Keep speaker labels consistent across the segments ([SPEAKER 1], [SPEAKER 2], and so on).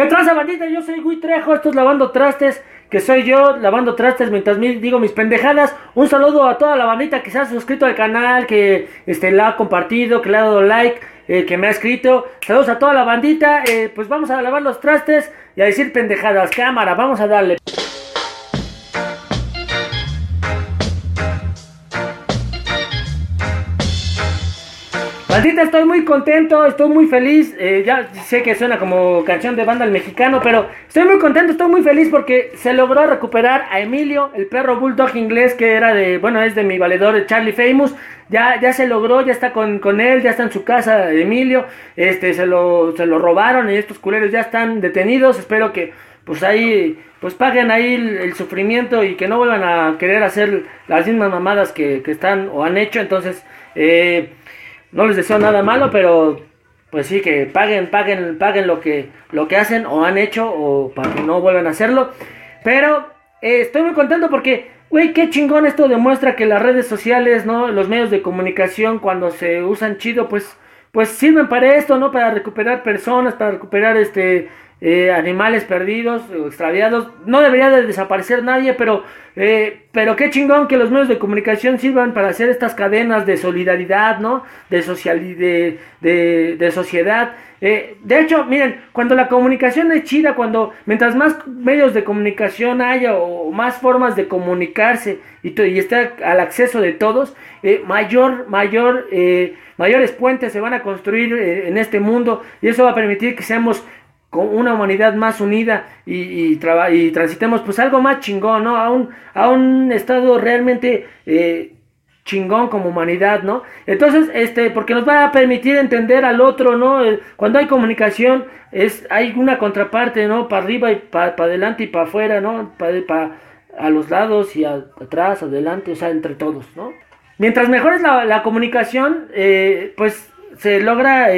[SPEAKER 1] ¿Qué traza, bandita? Yo soy Gui Trejo, esto es Lavando Trastes, que soy yo, lavando trastes mientras digo mis pendejadas. Un saludo a toda la bandita que se ha suscrito al canal, que este, la ha compartido, que le ha dado like, eh, que me ha escrito. Saludos a toda la bandita, eh, pues vamos a lavar los trastes y a decir pendejadas. Cámara, vamos a darle. Estoy muy contento, estoy muy feliz. Eh, ya sé que suena como canción de banda al mexicano, pero estoy muy contento, estoy muy feliz porque se logró recuperar a Emilio, el perro bulldog inglés que era de, bueno, es de mi valedor Charlie Famous. Ya, ya se logró, ya está con, con él, ya está en su casa Emilio. Este, se lo, se lo robaron y estos culeros ya están detenidos. Espero que, pues ahí, pues paguen ahí el, sufrimiento y que no vuelvan a querer hacer las mismas mamadas que, que están o han hecho. Entonces, eh no les deseo nada malo, pero pues sí que paguen, paguen, paguen lo que, lo que hacen o han hecho o para que no vuelvan a hacerlo. Pero eh, estoy muy contento porque, güey, qué chingón esto demuestra que las redes sociales, ¿no? Los medios de comunicación cuando se usan chido, pues, pues sirven para esto, ¿no? Para recuperar personas, para recuperar este eh, animales perdidos o extraviados. No debería de desaparecer nadie, pero, eh, pero qué chingón que los medios de comunicación sirvan para hacer estas cadenas de solidaridad, ¿no? De, social, de, de, sociedad. Eh, de hecho, miren, cuando la comunicación es chida, cuando mientras más medios de comunicación haya o más formas de comunicarse y, y esté al acceso de todos, mayor, mayor, mayores puentes se van a construir en este mundo y eso va a permitir que seamos con una humanidad más unida y, y, y, transitemos pues algo más chingón, ¿no? A un, a un estado realmente eh, chingón como humanidad, ¿no? Entonces, este, porque nos va a permitir entender al otro, ¿no? Eh, cuando hay comunicación, es, hay una contraparte, ¿no? Para arriba y para adelante y para afuera, ¿no? Para a los lados y atrás, adelante, o sea, entre todos, ¿no? Mientras mejor es la, la comunicación, eh, pues se logra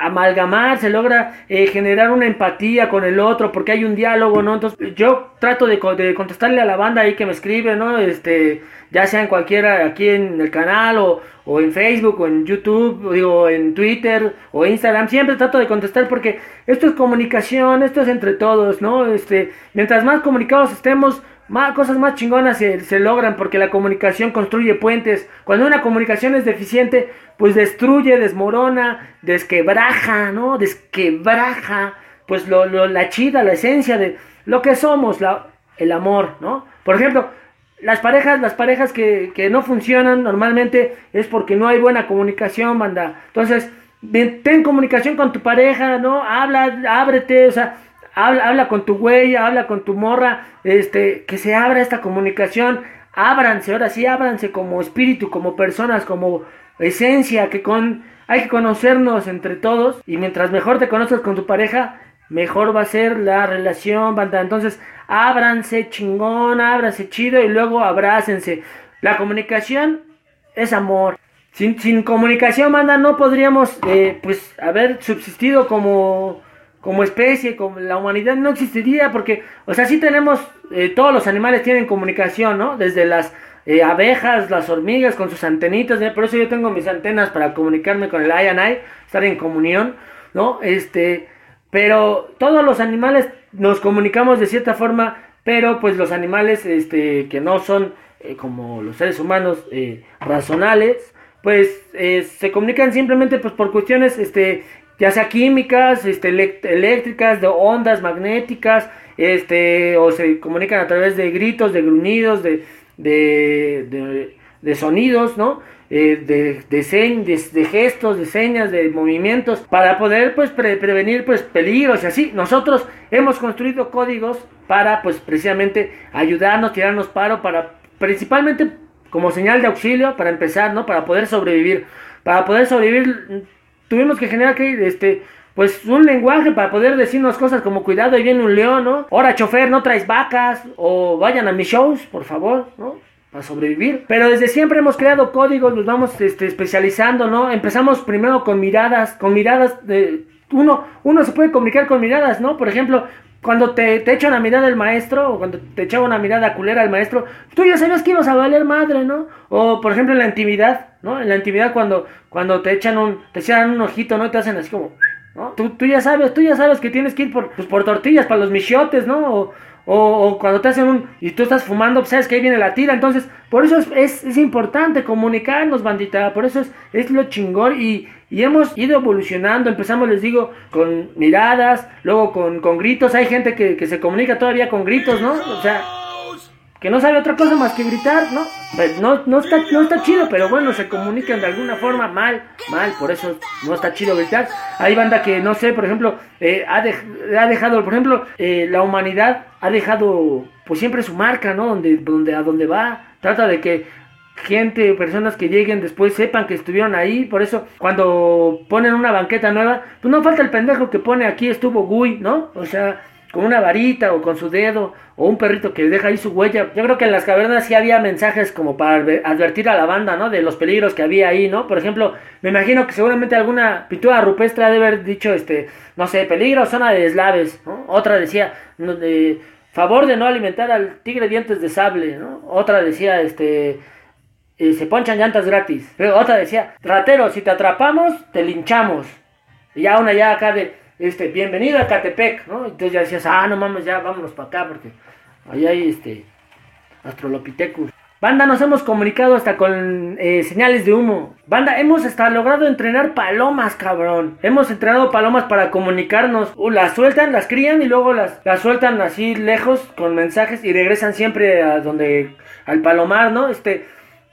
[SPEAKER 1] amalgamar, se logra eh, generar una empatía con el otro porque hay un diálogo, ¿no? Entonces yo trato de, contestarle a la banda ahí que me escribe, ¿no? Este, ya sea en cualquiera aquí en el canal o, o en Facebook o en YouTube, o digo, en Twitter o Instagram, siempre trato de contestar porque esto es comunicación, esto es entre todos, ¿no? Este, mientras más comunicados estemos, más, cosas más chingonas se, se, logran porque la comunicación construye puentes. Cuando una comunicación es deficiente, pues destruye, desmorona, desquebraja, ¿no? Desquebraja, pues lo, lo, la chida, la esencia de lo que somos, la, el amor, ¿no? Por ejemplo, las parejas, las parejas que, que no funcionan normalmente es porque no hay buena comunicación, banda. Entonces, ten comunicación con tu pareja, ¿no? Habla, ábrete, o sea, habla, habla con tu güey, habla con tu morra, este, que se abra esta comunicación, ábranse, ahora sí, ábranse como espíritu, como personas, como esencia, que con, hay que conocernos entre todos, y mientras mejor te conozcas con tu pareja, mejor va a ser la relación, banda. Entonces, ábranse chingón, ábranse chido y luego abrácense. La comunicación es amor. Sin, sin comunicación, banda, no podríamos, eh, pues, haber subsistido como como especie, como la humanidad no existiría porque, o sea, sí tenemos, eh, todos los animales tienen comunicación, ¿no? Desde las eh, abejas, las hormigas con sus antenitas, por eso yo tengo mis antenas para comunicarme con el I and I, estar en comunión, ¿no? Este, pero todos los animales nos comunicamos de cierta forma, pero pues los animales, este, que no son eh, como los seres humanos razonales, pues se comunican simplemente pues por cuestiones este ya sea químicas, este, eléctricas, de ondas magnéticas, este, o se comunican a través de gritos, de gruñidos, de, de, de, sonidos, ¿no? Eh, de, de, gestos, de señas, de movimientos, para poder pues prevenir pues peligros y así. Nosotros hemos construido códigos para pues precisamente ayudarnos, tirarnos paro, para principalmente como señal de auxilio, para empezar, ¿no? Para poder sobrevivir. Para poder sobrevivir tuvimos que generar que, este, pues un lenguaje para poder decirnos cosas como cuidado, ahí viene un león, ¿no? Ahora chofer, no traes vacas, o vayan a mis shows, por favor, ¿no? Para sobrevivir. Pero desde siempre hemos creado códigos, nos vamos este, especializando, ¿no? Empezamos primero con miradas, con miradas de... Uno, uno se puede comunicar con miradas, ¿no? Por ejemplo, cuando te, te echa una mirada el maestro, o cuando te echaba una mirada culera el maestro, tú ya sabías que ibas a valer madre, ¿no? O por ejemplo en la intimidad, ¿no? En la intimidad cuando, cuando te echan un, te echan un ojito, ¿no? Te hacen así como, ¿no? Tú, tú ya sabes, tú ya sabes que tienes que ir por, pues, por tortillas para los michotes, ¿no? O, o, cuando te hacen un... y tú estás fumando, pues sabes que ahí viene la tira. Entonces, por eso es, es, importante comunicarnos, bandita. Por eso es, es lo chingón y, y, hemos ido evolucionando. Empezamos, les digo, con miradas, luego con, con gritos. Hay gente que, que se comunica todavía con gritos, ¿no? O sea que no sabe otra cosa más que gritar, ¿no? Pues no, no, está, no está chido, pero bueno, se comunican de alguna forma mal, mal, por eso no está chido gritar. Hay banda que, no sé, por ejemplo, eh, ha, ha, dejado, por ejemplo, eh, la humanidad ha dejado, pues siempre su marca, ¿no? Donde, donde, a donde va, trata de que gente, personas que lleguen después sepan que estuvieron ahí. Por eso, cuando ponen una banqueta nueva, pues no falta el pendejo que pone aquí estuvo Gui, ¿no? O sea, con una varita o con su dedo o un perrito que deja ahí su huella. Yo creo que en las cavernas sí había mensajes como para advertir a la banda, ¿no? De los peligros que había ahí, ¿no? Por ejemplo, me imagino que seguramente alguna pintura rupestre ha de haber dicho, este, no sé, peligro, zona de eslaves, ¿no? Otra decía, de, favor de no alimentar al tigre dientes de sable, ¿no? Otra decía, este, eh, se ponchan llantas gratis. Pero otra decía, ratero, si te atrapamos, te linchamos. Y ya una ya acá de este, bienvenido a Catepec, ¿no? Entonces ya decías, ah, no mames, ya vámonos para acá porque ahí hay este Astrolopithecus. Banda, nos hemos comunicado hasta con eh, señales de humo. Banda, hemos hasta logrado entrenar palomas, cabrón. Hemos entrenado palomas para comunicarnos. Uh, las sueltan, las crían y luego las, las sueltan así lejos con mensajes y regresan siempre a donde, al palomar, ¿no? Este,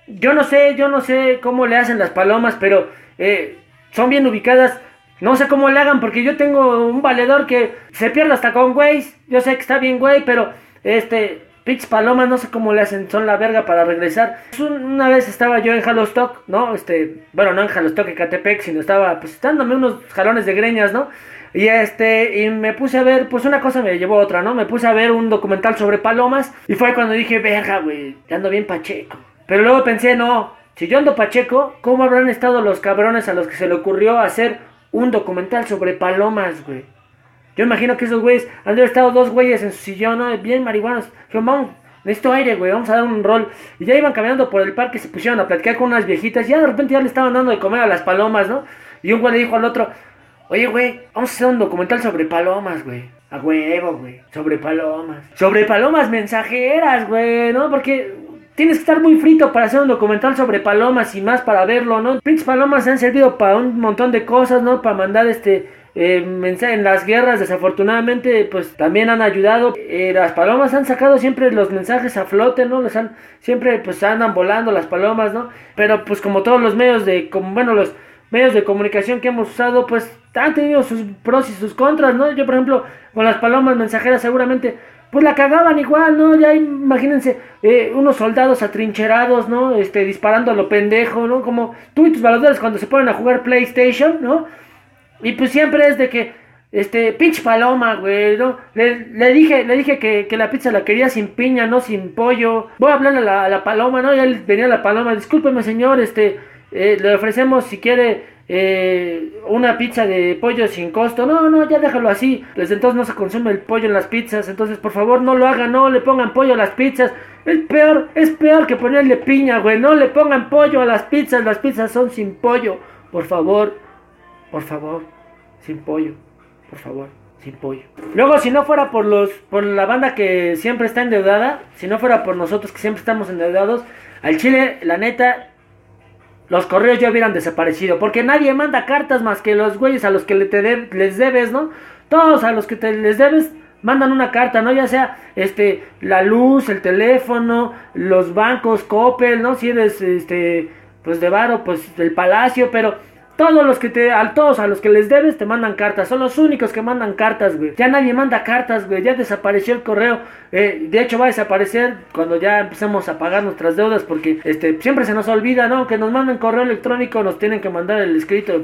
[SPEAKER 1] yo no sé, yo no sé cómo le hacen las palomas, pero eh, son bien ubicadas. No sé cómo le hagan porque yo tengo un valedor que se pierde hasta con güey. Yo sé que está bien güey, pero este, Pitch Palomas, no sé cómo le hacen, son la verga para regresar. Una vez estaba yo en Halostock, ¿no? Este, bueno, no en Halostock, en Catepec, sino estaba pues dándome unos jalones de greñas, ¿no? Y este, y me puse a ver, pues una cosa me llevó a otra, ¿no? Me puse a ver un documental sobre palomas y fue cuando dije, verga, güey, ando bien pacheco. Pero luego pensé, no, si yo ando pacheco, ¿cómo habrán estado los cabrones a los que se le ocurrió hacer un documental sobre palomas, güey. Yo imagino que esos güeyes han estado dos güeyes en su sillón, ¿no? Bien marihuanos. Dijeron, vamos, necesito aire, güey, vamos a dar un rol. Y ya iban caminando por el parque, se pusieron a platicar con unas viejitas. Y ya de repente ya le estaban dando de comer a las palomas, ¿no? Y un güey le dijo al otro, oye, güey, vamos a hacer un documental sobre palomas, güey. A huevo, güey. Sobre palomas. Sobre palomas mensajeras, güey, ¿no? Porque Tienes que estar muy frito para hacer un documental sobre palomas y más para verlo, ¿no? Pinches palomas han servido para un montón de cosas, ¿no? Para mandar este eh, en las guerras, desafortunadamente, pues también han ayudado. Eh, las palomas han sacado siempre los mensajes a flote, ¿no? Los han, siempre pues andan volando las palomas, ¿no? Pero pues como todos los medios de, como, bueno, los medios de comunicación que hemos usado, pues han tenido sus pros y sus contras, ¿no? Yo, por ejemplo, con las palomas mensajeras seguramente pues la cagaban igual, ¿no? Ya imagínense eh, unos soldados atrincherados, ¿no? Este, disparando a lo pendejo, ¿no? Como tú y tus valedores cuando se ponen a jugar PlayStation, ¿no? Y pues siempre es de que, este, pinche paloma, güey, ¿no? Le, dije, le dije que, la pizza la quería sin piña, no sin pollo. Voy a hablarle a la, la paloma, ¿no? Y él venía la paloma, discúlpeme señor, este, eh, le ofrecemos si quiere eh, una pizza de pollo sin costo. No, no, ya déjalo así. Desde entonces no se consume el pollo en las pizzas. Entonces, por favor, no lo hagan, no le pongan pollo a las pizzas. Es peor, es peor que ponerle piña, güey. No le pongan pollo a las pizzas. Las pizzas son sin pollo. Por favor, por favor, sin pollo. Por favor, sin pollo. Luego, si no fuera por los, por la banda que siempre está endeudada, si no fuera por nosotros que siempre estamos endeudados, al Chile, la neta, los correos ya hubieran desaparecido. Porque nadie manda cartas más que los güeyes a los que le te les debes, ¿no? Todos a los que te les debes mandan una carta, ¿no? Ya sea este la luz, el teléfono, los bancos, Coppel, ¿no? Si eres este pues de varo, pues del palacio, pero todos los que te, a todos a los que les debes te mandan cartas. Son los únicos que mandan cartas, güey. Ya nadie manda cartas, güey. Ya desapareció el correo. Eh, de hecho va a desaparecer cuando ya empecemos a pagar nuestras deudas porque este siempre se nos olvida, ¿no? Que nos manden correo electrónico, nos tienen que mandar el escrito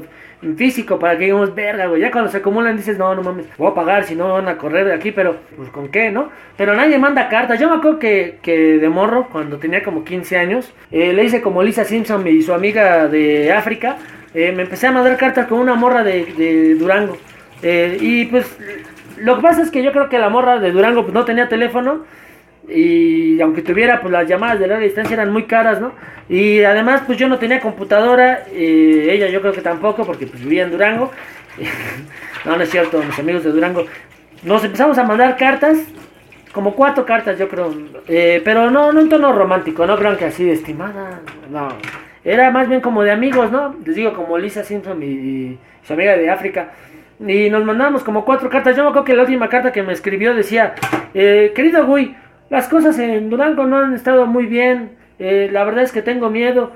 [SPEAKER 1] físico para que digamos, verga, güey. Ya cuando se acumulan dices, no, no mames, voy a pagar si no van a correr de aquí, pero pues con qué, ¿no? Pero nadie manda cartas. Yo me acuerdo que, que de morro, cuando tenía como 15 años, eh, le hice como Lisa Simpson y su amiga de África eh, me empecé a mandar cartas con una morra de, Durango. Eh, y pues lo que pasa es que yo creo que la morra de Durango pues, no tenía teléfono. Y aunque tuviera, pues las llamadas de larga distancia eran muy caras, ¿no? Y además, pues yo no tenía computadora. Eh, ella yo creo que tampoco, porque pues vivía en Durango. no, no es cierto, mis amigos de Durango. Nos empezamos a mandar cartas, como cuatro cartas yo creo, eh, pero no, no en tono romántico, no crean que así de estimada, no. Era más bien como de amigos, ¿no? Les digo, como Lisa Simpson y, su amiga de África. Y nos mandamos como cuatro cartas. Yo me acuerdo que la última carta que me escribió decía, eh, querido Gui, las cosas en Durango no han estado muy bien. Eh, la verdad es que tengo miedo.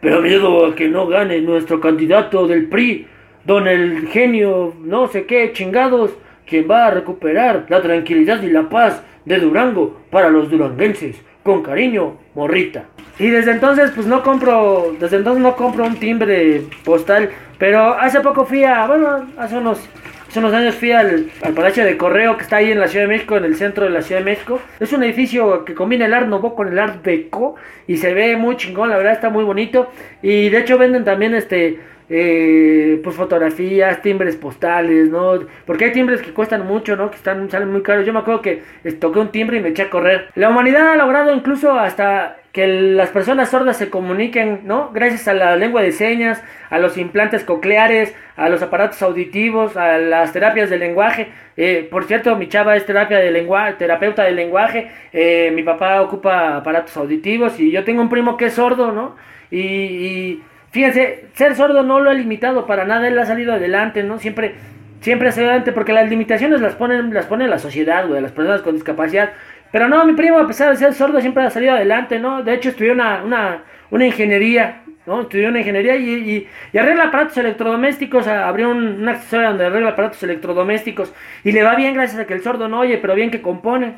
[SPEAKER 1] Pero miedo a que no gane nuestro candidato del PRI, don el genio, no sé qué, chingados, quien va a recuperar la tranquilidad y la paz de Durango para los duranguenses. Con cariño, morrita. Y desde entonces, pues no compro, desde entonces no compro un timbre postal. Pero hace poco fui a, bueno, hace unos, hace unos años fui al, al, Palacio de Correo que está ahí en la Ciudad de México, en el centro de la Ciudad de México. Es un edificio que combina el Art Nouveau con el Art Deco y se ve muy chingón, la verdad está muy bonito. Y de hecho venden también este eh, pues fotografías, timbres postales, ¿no? Porque hay timbres que cuestan mucho, ¿no? Que están, salen muy caros. Yo me acuerdo que toqué un timbre y me eché a correr. La humanidad ha logrado incluso hasta que las personas sordas se comuniquen, ¿no? Gracias a la lengua de señas, a los implantes cocleares, a los aparatos auditivos, a las terapias de lenguaje. Eh, por cierto, mi chava es terapia de lenguaje, terapeuta de lenguaje. Eh, mi papá ocupa aparatos auditivos y yo tengo un primo que es sordo, ¿no? y Fíjense, ser sordo no lo ha limitado para nada, él ha salido adelante, ¿no? Siempre, siempre ha salido adelante porque las limitaciones las ponen, las pone la sociedad, güey, las personas con discapacidad. Pero no, mi primo, a pesar de ser sordo, siempre ha salido adelante, ¿no? De hecho, estudió una, una, una ingeniería, ¿no? Estudió una ingeniería y, y, arregla aparatos electrodomésticos, abrió un, una accesorio donde arregla aparatos electrodomésticos y le va bien gracias a que el sordo no oye, pero bien que compone.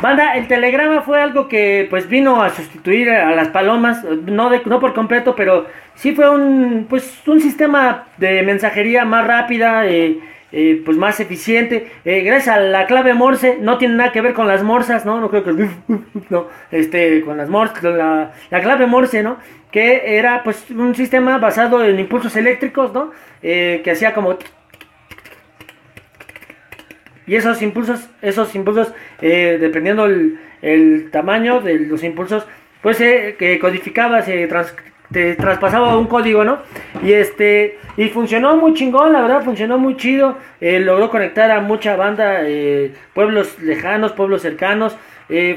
[SPEAKER 1] Banda, el telegrama fue algo que pues vino a sustituir a las palomas, no, de, no por completo, pero sí fue un, pues, un sistema de mensajería más rápida, eh, eh, pues más eficiente. Eh, gracias a la clave Morse, no tiene nada que ver con las morsas, ¿no? No creo que... No, este, con las Morse, la, la clave Morse, ¿no? Que era pues un sistema basado en impulsos eléctricos, ¿no? que hacía como y esos impulsos, esos impulsos, eh, dependiendo el, tamaño de los impulsos, pues se eh, codificaba, se traspasaba un código, ¿no? Y este, y funcionó muy chingón, la verdad, funcionó muy chido. Eh, logró conectar a mucha banda, pueblos lejanos, pueblos cercanos.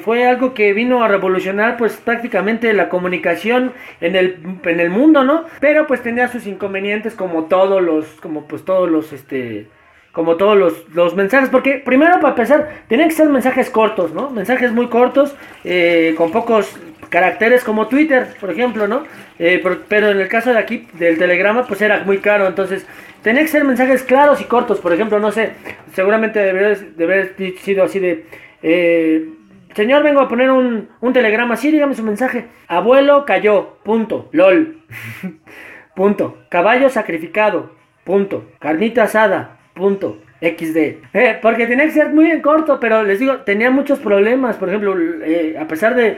[SPEAKER 1] fue algo que vino a revolucionar pues prácticamente la comunicación en el, en el mundo, ¿no? Pero pues tenía sus inconvenientes como todos los, como pues todos los, este, como todos los, mensajes, porque primero para empezar, tienen que ser mensajes cortos, ¿no? Mensajes muy cortos, eh, con pocos caracteres, como Twitter, por ejemplo, ¿no? Eh, pero, en el caso de aquí, del telegrama, pues era muy caro, entonces, tenía que ser mensajes claros y cortos, por ejemplo, no sé, seguramente debería de haber sido así de... Eh, señor, vengo a poner un, un telegrama, sí, dígame su mensaje. Abuelo cayó, punto, lol, punto. Caballo sacrificado, punto. Carnita asada, punto. XD. Eh, porque tenía que ser muy en corto, pero les digo, tenía muchos problemas. Por ejemplo, eh, a pesar de,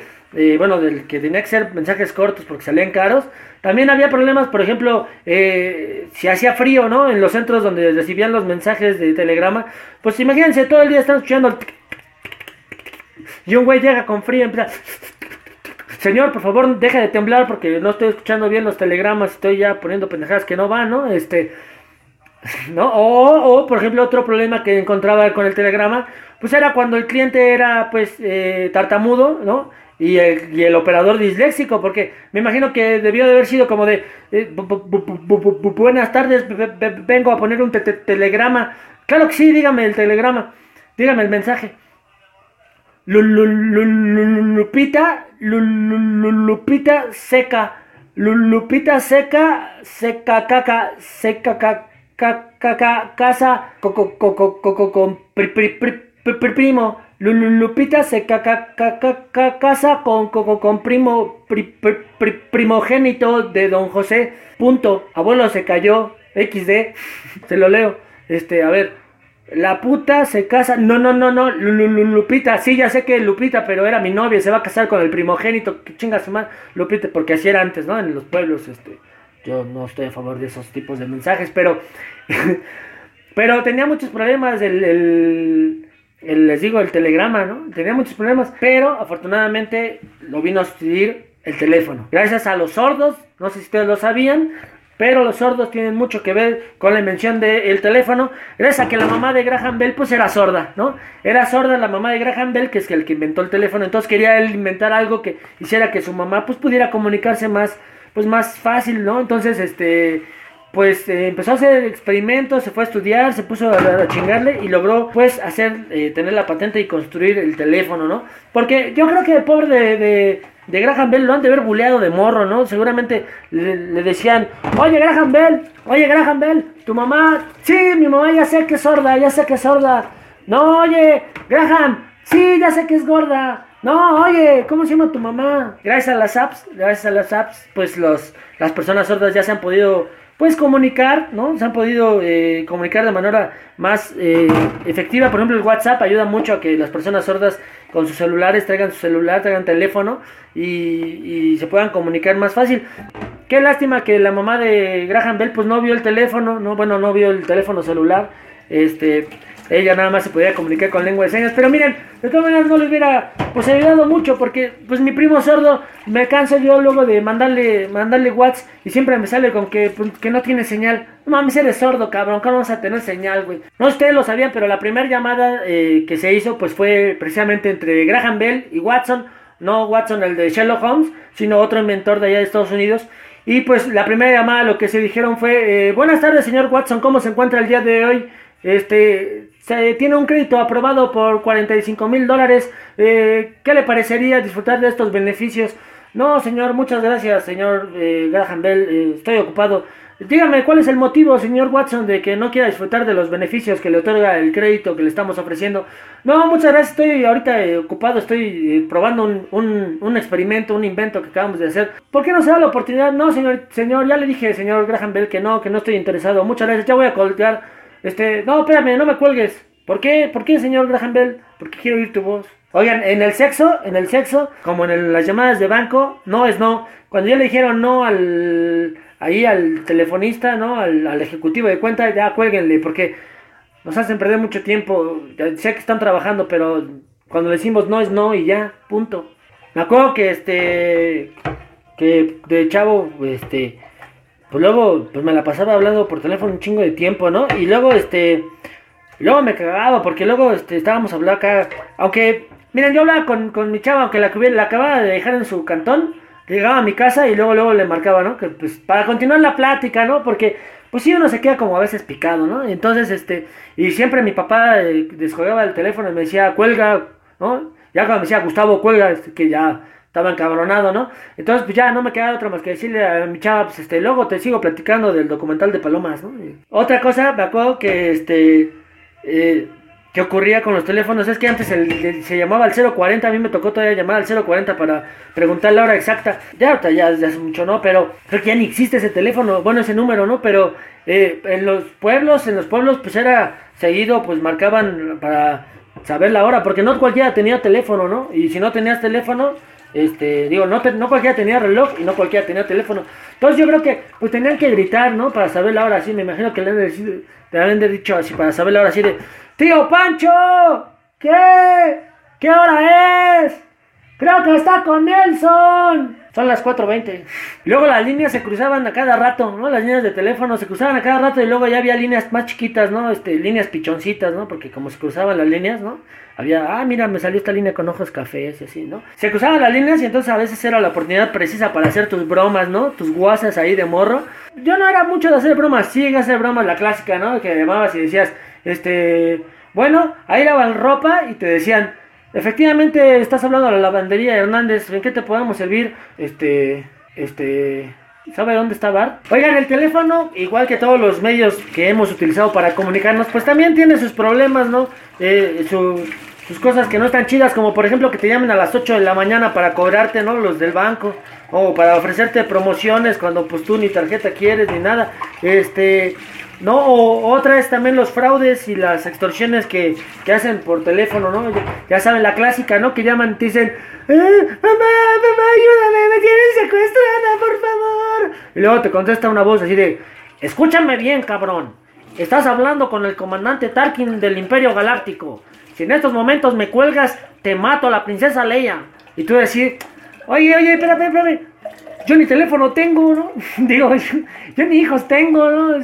[SPEAKER 1] bueno, del que tenía que ser mensajes cortos porque salían caros, también había problemas, por ejemplo, eh, si hacía frío, ¿no? En los centros donde recibían los mensajes de telegrama, pues imagínense, todo el día están escuchando. Y un güey llega con frío, empieza. Señor, por favor, deja de temblar porque no estoy escuchando bien los telegramas, estoy ya poniendo pendejadas que no van, ¿no? Este. ¿No? O, por ejemplo, otro problema que encontraba con el telegrama, pues era cuando el cliente era, pues, eh, tartamudo, ¿no? Y el, operador disléxico, porque me imagino que debió de haber sido como de, eh, buenas tardes, vengo a poner un telegrama. Claro que sí, dígame el telegrama, dígame el mensaje. Lupita, Lupita seca, Lupita seca, seca caca, seca caca casa con primo. Lupita se casa con con primo primogénito de don José. Punto. Abuelo se cayó xd se lo leo. Este a ver. La puta se casa no no no no Lupita. Sí ya sé que Lupita pero era mi novia se va a casar con el primogénito que chingas más Lupita porque así era antes no en los pueblos este yo no estoy a favor de esos tipos de mensajes, pero, pero tenía muchos problemas el, les digo, el telegrama, ¿no? Tenía muchos problemas, pero afortunadamente lo vino a sustituir el teléfono. Gracias a los sordos, no sé si ustedes lo sabían, pero los sordos tienen mucho que ver con la invención del teléfono, gracias a que la mamá de Graham Bell pues era sorda, ¿no? Era sorda la mamá de Graham Bell, que es el que inventó el teléfono, entonces quería él inventar algo que hiciera que su mamá pues pudiera comunicarse más, pues más fácil, ¿no? Entonces, este pues eh, empezó a hacer experimentos, se fue a estudiar, se puso a, chingarle y logró pues hacer, eh, tener la patente y construir el teléfono, ¿no? Porque yo creo que el pobre de, de, Graham Bell lo han de haber buleado de morro, ¿no? Seguramente le, decían, oye Graham Bell, oye Graham Bell, tu mamá, sí, mi mamá ya sé que es sorda, ya sé que es sorda. No, oye, Graham, sí, ya sé que es gorda. No, oye, ¿cómo se llama tu mamá? Gracias a las apps, gracias a las apps, pues los, las personas sordas ya se han podido pues comunicar, ¿no? Se han podido eh, comunicar de manera más eh, efectiva. Por ejemplo, el WhatsApp ayuda mucho a que las personas sordas con sus celulares traigan su celular, traigan teléfono y, se puedan comunicar más fácil. Qué lástima que la mamá de Graham Bell pues no vio el teléfono, no, bueno, no vio el teléfono celular. Este, ella nada más se podía comunicar con lengua de señas. Pero miren, de todas maneras no le hubiera pues ayudado mucho porque pues mi primo sordo me canso yo luego de mandarle mandarle WhatsApp y siempre me sale con que, pues, que no tiene señal. No mames, eres sordo, cabrón, ¿cómo vamos a tener señal, güey? No ustedes lo sabían, pero la primera llamada eh, que se hizo pues fue precisamente entre Graham Bell y Watson. No Watson el de Sherlock Holmes, sino otro inventor de allá de Estados Unidos. Y pues la primera llamada lo que se dijeron fue, eh, buenas tardes señor Watson, ¿cómo se encuentra el día de hoy? Este, se tiene un crédito aprobado por 45 mil dólares. Eh, ¿Qué le parecería disfrutar de estos beneficios? No, señor, muchas gracias, señor eh, Graham Bell. Eh, estoy ocupado. Dígame, ¿cuál es el motivo, señor Watson, de que no quiera disfrutar de los beneficios que le otorga el crédito que le estamos ofreciendo? No, muchas gracias, estoy ahorita ocupado, estoy probando un, un, experimento, un invento que acabamos de hacer. ¿Por qué no se da la oportunidad? No, señor, señor, ya le dije, señor Graham Bell, que no, que no estoy interesado. Muchas gracias, ya voy a colgar este, no, espérame, no me cuelgues. ¿Por qué? ¿Por qué, señor Graham Bell? Porque quiero oír tu voz. Oigan, en el sexo, en el sexo, como en las llamadas de banco, no es no. Cuando ya le dijeron no al, ahí al telefonista, ¿no? Al, ejecutivo de cuenta, ya cuélguenle, porque nos hacen perder mucho tiempo. Ya sé que están trabajando, pero cuando decimos no es no y ya, punto. Me acuerdo que este, que de chavo, este, pues luego pues me la pasaba hablando por teléfono un chingo de tiempo, ¿no? Y luego este luego me cagaba porque luego este estábamos hablando acá, aunque miren, yo hablaba con, con mi chava, aunque la, la acababa de dejar en su cantón, llegaba a mi casa y luego luego le marcaba, ¿no? Que pues para continuar la plática, ¿no? Porque pues sí uno se queda como a veces picado, ¿no? Entonces este y siempre mi papá eh, descolgaba el teléfono y me decía, "Cuelga", ¿no? Ya cuando me decía, "Gustavo, cuelga", este, que ya estaba encabronado, ¿no? Entonces, pues ya no me queda otra más que decirle a mi chava, pues este, luego te sigo platicando del documental de Palomas, ¿no? otra cosa, me acuerdo que este, eh, que ocurría con los teléfonos es que antes se llamaba al 040, a mí me tocó todavía llamar al 040 para preguntar la hora exacta. Ya ahorita ya hace mucho, ¿no? Pero creo que ya ni existe ese teléfono, bueno, ese número, ¿no? Pero eh, en los pueblos, en los pueblos, pues era seguido, pues marcaban para saber la hora, porque no cualquiera tenía teléfono, ¿no? Y si no tenías teléfono, este, digo, no, no cualquiera tenía reloj y no cualquiera tenía teléfono. Entonces yo creo que pues tenían que gritar, ¿no? Para saber la hora así. Me imagino que le han, dicho así para saber la hora así de, tío Pancho, ¿qué? ¿Qué hora es? Creo que está con Nelson. Son las 4.20. Luego las líneas se cruzaban a cada rato, ¿no? Las líneas de teléfono se cruzaban a cada rato y luego ya había líneas más chiquitas, ¿no? Este, líneas pichoncitas, ¿no? Porque como se cruzaban las líneas, ¿no? Había, ah, mira, me salió esta línea con ojos cafés y así, ¿no? Se cruzaban las líneas y entonces a veces era la oportunidad precisa para hacer tus bromas, ¿no? Tus guasas ahí de morro. Yo no era mucho de hacer bromas, sí, de hacer bromas la clásica, ¿no? Que llamabas y decías, este, bueno, ahí lavan ropa y te decían, efectivamente estás hablando de la lavandería Hernández, ¿en qué te podemos servir? Este, este, ¿Sabe dónde está Bart? Oigan, el teléfono, igual que todos los medios que hemos utilizado para comunicarnos, pues también tiene sus problemas, ¿no? Eh, sus cosas que no están chidas, como por ejemplo que te llamen a las 8 de la mañana para cobrarte, ¿no? Los del banco, o para ofrecerte promociones cuando pues tú ni tarjeta quieres ni nada. Este, no, o otra es también los fraudes y las extorsiones que, hacen por teléfono, ¿no? Ya, saben, la clásica, ¿no? Que llaman te dicen, eh, mamá, mamá, ayúdame, me tienen secuestrada, por favor. Y luego te contesta una voz así de, escúchame bien, cabrón. Estás hablando con el comandante Tarkin del Imperio Galáctico. Si en estos momentos me cuelgas, te mato a la princesa Leia. Y tú decís, oye, oye, espérame, espérame. yo ni teléfono tengo, ¿no? Digo, yo, ni hijos tengo, ¿no?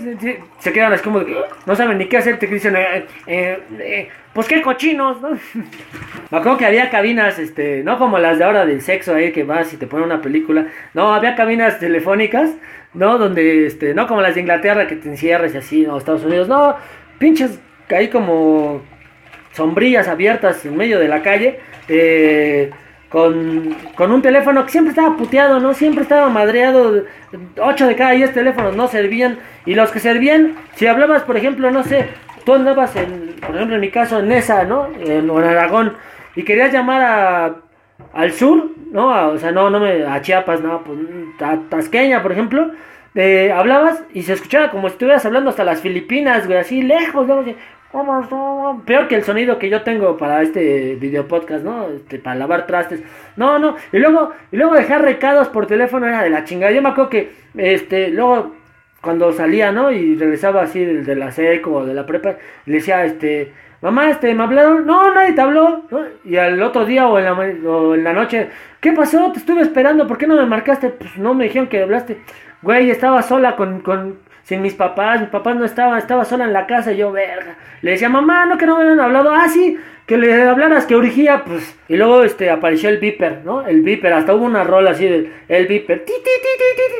[SPEAKER 1] Se, quedan así como, no saben ni qué hacer, te dicen, eh, eh, eh, pues qué cochinos, ¿no? Me acuerdo que había cabinas, este, no como las de ahora del sexo ahí que vas y te ponen una película, no, había cabinas telefónicas, ¿no? Donde, este, no como las de Inglaterra que te encierres y así, ¿no? Estados Unidos, no, pinches, hay como sombrillas abiertas en medio de la calle, eh con, con, un teléfono que siempre estaba puteado, ¿no? Siempre estaba madreado. 8 de cada 10 teléfonos no servían. Y los que servían, si hablabas, por ejemplo, no sé, tú andabas, en, por ejemplo, en mi caso, en esa, ¿no? En, en Aragón. Y querías llamar a, al sur, ¿no? o sea, no, no me, a Chiapas, no, pues a Tasqueña, por ejemplo. Eh, hablabas y se escuchaba como si estuvieras hablando hasta las Filipinas, güey, así lejos, ¿no? Peor que el sonido que yo tengo para este video podcast, ¿no? Este, para lavar trastes. No, no. Y luego, y luego dejar recados por teléfono era de la chingada. Yo me acuerdo que, este, luego, cuando salía, ¿no? Y regresaba así de, la seco o de la prepa, le decía, este, mamá, este, ¿me hablaron? No, nadie te habló. Y al otro día o en, la, o en la noche, ¿qué pasó? Te estuve esperando, ¿por qué no me marcaste? Pues no me dijeron que hablaste. Güey, estaba sola con, con sin mis papás, mis papás no estaban, estaba sola en la casa y yo, verga. Le decía, mamá, no que no me habían hablado, ah, sí, que le hablaras que urgía, pues. Y luego este apareció el Viper, ¿no? El Viper, hasta hubo una rola así del el Viper, ti, ti,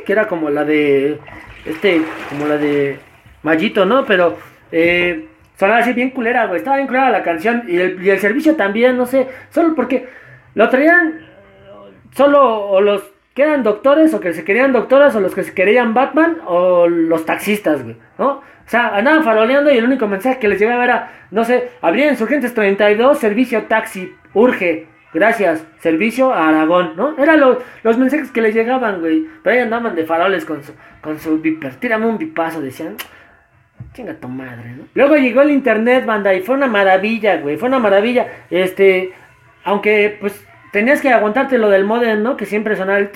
[SPEAKER 1] que era como la de, este, como la de Mallito, ¿no? Pero, eh, sonaba así bien culera, güey, estaba bien culera la canción y el, y el servicio también, no sé, solo porque lo traían solo o los que eran doctores o que se querían doctoras o los que se querían Batman o los taxistas, güey, ¿no? O sea, andaban faroleando y el único mensaje que les llegaba era, no sé, abrían Insurgentes 32, servicio taxi, urge, gracias, servicio a Aragón, ¿no? Eran los mensajes que les llegaban, güey. Pero ahí andaban de faroles con su, con su viper, tírame un bipazo, decían, chinga tu madre, ¿no? Luego llegó el internet, banda, y fue una maravilla, güey, fue una maravilla, este, aunque, pues, tenías que aguantarte lo del modem, ¿no? Que siempre sonaba el...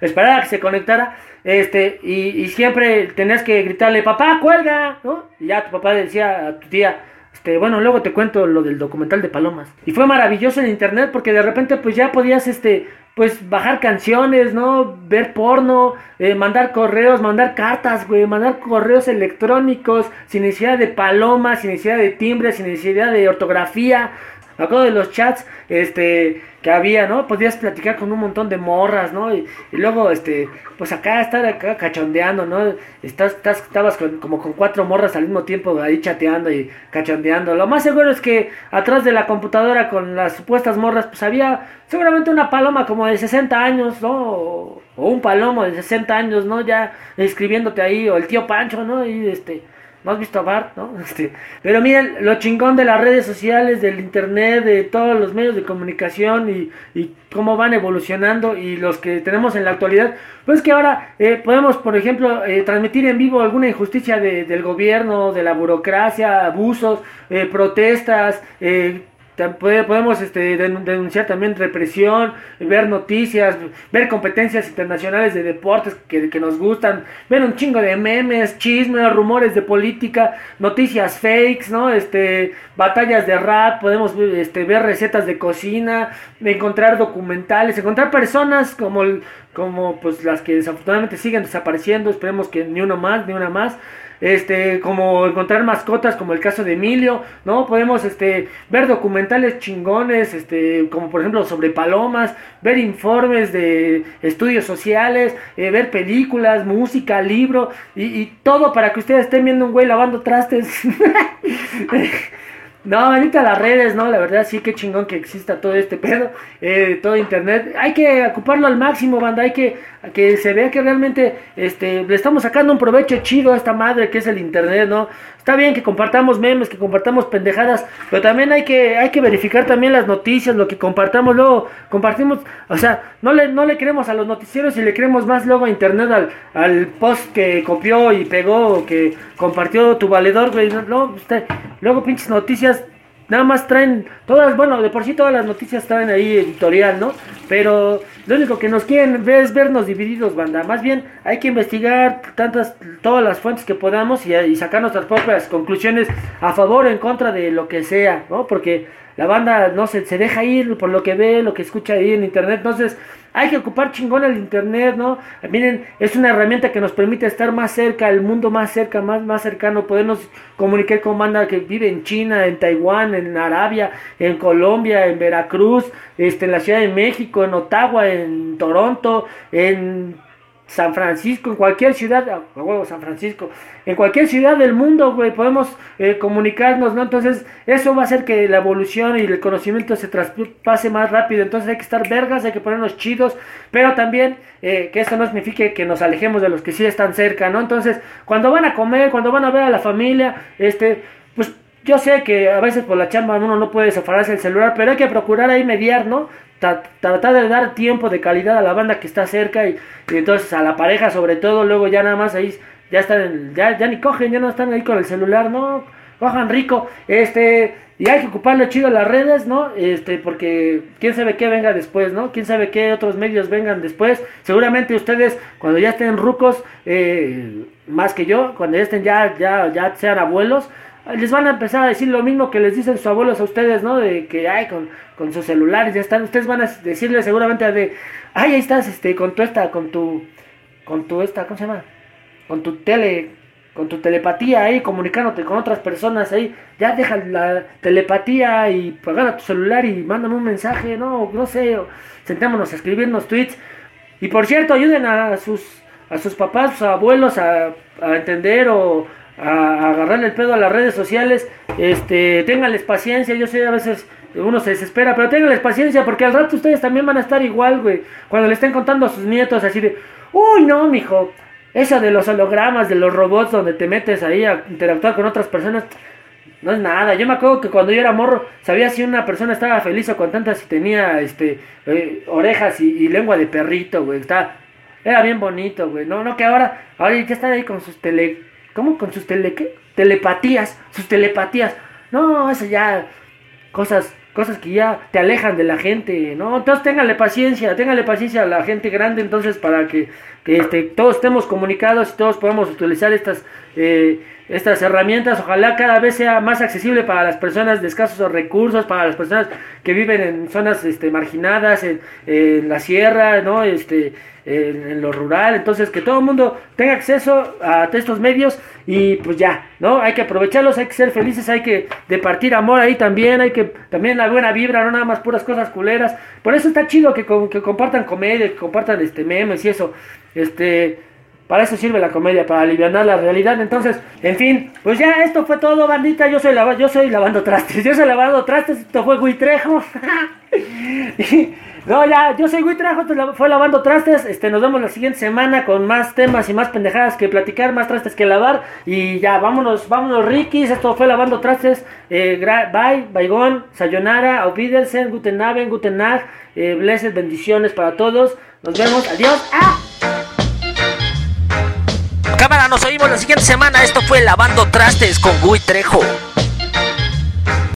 [SPEAKER 1] Esperar a que se conectara. Este, y, siempre tenías que gritarle, papá, cuelga, ¿no? Y ya tu papá decía a tu tía, este, bueno, luego te cuento lo del documental de Palomas. Y fue maravilloso en internet porque de repente pues ya podías, este, pues bajar canciones, ¿no? Ver porno, eh, mandar correos, mandar cartas, güey, mandar correos electrónicos, sin necesidad de palomas, sin necesidad de timbre, sin necesidad de ortografía. Me acuerdo de los chats, este, que había, ¿no? Podías platicar con un montón de morras, ¿no? Y, luego, este, pues acá estar acá cachondeando, ¿no? Estás, estás, estabas como con cuatro morras al mismo tiempo ahí chateando y cachondeando. Lo más seguro es que atrás de la computadora con las supuestas morras, pues había seguramente una paloma como de 60 años, ¿no? O, o un palomo de 60 años, ¿no? Ya escribiéndote ahí, o el tío Pancho, ¿no? Y este ¿No has visto a Bart, no? Este, pero miren, lo chingón de las redes sociales, del internet, de todos los medios de comunicación y, cómo van evolucionando y los que tenemos en la actualidad, pues que ahora eh, podemos, por ejemplo, eh, transmitir en vivo alguna injusticia de, del gobierno, de la burocracia, abusos, eh, protestas, eh, podemos este, denunciar también represión, ver noticias, ver competencias internacionales de deportes que, que, nos gustan, ver un chingo de memes, chismes, rumores de política, noticias fakes, ¿no? Este, batallas de rap, podemos este, ver recetas de cocina, encontrar documentales, encontrar personas como, como pues las que desafortunadamente siguen desapareciendo, esperemos que ni uno más, ni una más este, como encontrar mascotas, como el caso de Emilio, ¿no? Podemos, este, ver documentales chingones, este, como por ejemplo sobre palomas, ver informes de estudios sociales, eh, ver películas, música, libro, y, y todo para que ustedes estén viendo un güey lavando trastes. No, ahorita las redes, ¿no? La verdad sí, que chingón que exista todo este pedo, eh, todo internet. Hay que ocuparlo al máximo, banda. Hay que que se vea que realmente este, le estamos sacando un provecho chido a esta madre que es el internet, ¿no? Está bien que compartamos memes, que compartamos pendejadas, pero también hay que, hay que verificar también las noticias, lo que compartamos luego, compartimos, o sea, no le, no le creemos a los noticieros y le creemos más luego a internet al, al post que copió y pegó, que compartió tu valedor, güey, no, usted, luego pinches noticias Nada más traen, todas, bueno, de por sí todas las noticias traen ahí editorial, ¿no? Pero lo único que nos quieren ver es vernos divididos, banda. Más bien hay que investigar tantas, todas las fuentes que podamos y, y sacar nuestras propias conclusiones a favor o en contra de lo que sea, ¿no? Porque la banda no se, se deja ir por lo que ve, lo que escucha ahí en internet. Entonces, hay que ocupar chingón el internet, ¿no? Miren, es una herramienta que nos permite estar más cerca, el mundo más cerca, más, más cercano, podernos comunicar con banda que vive en China, en Taiwán, en Arabia, en Colombia, en Veracruz, este, en la Ciudad de México, en Ottawa, en Toronto, en San Francisco, en cualquier ciudad, a San Francisco, en cualquier ciudad del mundo, güey, podemos eh, comunicarnos, ¿no? Entonces, eso va a hacer que la evolución y el conocimiento se traspase más rápido. Entonces, hay que estar vergas, hay que ponernos chidos, pero también eh, que eso no signifique que nos alejemos de los que sí están cerca, ¿no? Entonces, cuando van a comer, cuando van a ver a la familia, este, pues yo sé que a veces por la chamba uno no puede separarse el celular, pero hay que procurar ahí mediar, ¿no? Tratar de dar tiempo de calidad a la banda que está cerca y, entonces a la pareja sobre todo, luego ya nada más ahí ya están, ya, ya ni cogen, ya no están ahí con el celular, no, cojan rico, este, y hay que ocuparlo chido las redes, ¿no? Este, porque quién sabe qué venga después, ¿no? Quién sabe qué otros medios vengan después. Seguramente ustedes, cuando ya estén rucos, eh, más que yo, cuando ya estén ya, ya, ya sean abuelos, les van a empezar a decir lo mismo que les dicen sus abuelos a ustedes, ¿no? De que, ay, con, con sus celulares ya están, ustedes van a decirle seguramente de, ay, ahí estás, este, con tu esta, con tu, con tu esta, ¿cómo se llama? Con tu tele, con tu telepatía ahí, comunicándote con otras personas ahí, ya deja la telepatía y a tu celular y mándame un mensaje, no, no sé, sentémonos a escribirnos tweets. Y por cierto, ayuden a sus, a sus papás, sus abuelos a, a entender o a, agarrarle el pedo a las redes sociales, este, ténganles paciencia, yo sé a veces uno se desespera, pero ténganles paciencia porque al rato ustedes también van a estar igual, güey, cuando le estén contando a sus nietos así de, uy, no, mijo, esa de los hologramas, de los robots donde te metes ahí a interactuar con otras personas, no es nada. Yo me acuerdo que cuando yo era morro, sabía si una persona estaba feliz o contenta si tenía este eh, orejas y, lengua de perrito, güey. Está, era bien bonito, güey. No, no que ahora, ahora ya está ahí con sus tele ¿Cómo? Con sus tele, telepatías, sus telepatías. No, eso ya, cosas, cosas que ya te alejan de la gente, ¿no? Entonces ténganle paciencia, ténganle paciencia a la gente grande, entonces para que, que este, todos estemos comunicados y todos podamos utilizar estas, eh, estas herramientas. Ojalá cada vez sea más accesible para las personas de escasos recursos, para las personas que viven en zonas este, marginadas, en, la sierra, ¿no? Este, en, lo rural, entonces que todo el mundo tenga acceso a estos medios y pues ya, ¿no? Hay que aprovecharlos, hay que ser felices, hay que departir amor ahí también, hay que también la buena vibra, no nada más puras cosas culeras. Por eso está chido que, que compartan comedia, que compartan este memes y eso. Este, para eso sirve la comedia, para aliviar la realidad. Entonces, en fin, pues ya esto fue todo, bandita. Yo soy, la, yo soy lavando trastes. Yo soy lavando trastes. Esto fue Guitrejo. No, ya, yo soy Guitrejo, esto fue lavando trastes. Este, nos vemos la siguiente semana con más temas y más pendejadas que platicar, más trastes que lavar. Y ya, vámonos, vámonos, Rikis. Esto fue lavando trastes. Eh, bye, Baigón, Sayonara, Auf Wiedersehen, Guten Abend. Eh, blessed, bendiciones para todos. Nos vemos, adiós. ¡Ah!
[SPEAKER 2] Cámara, nos oímos la siguiente semana. Esto fue Lavando Trastes con Gui Trejo.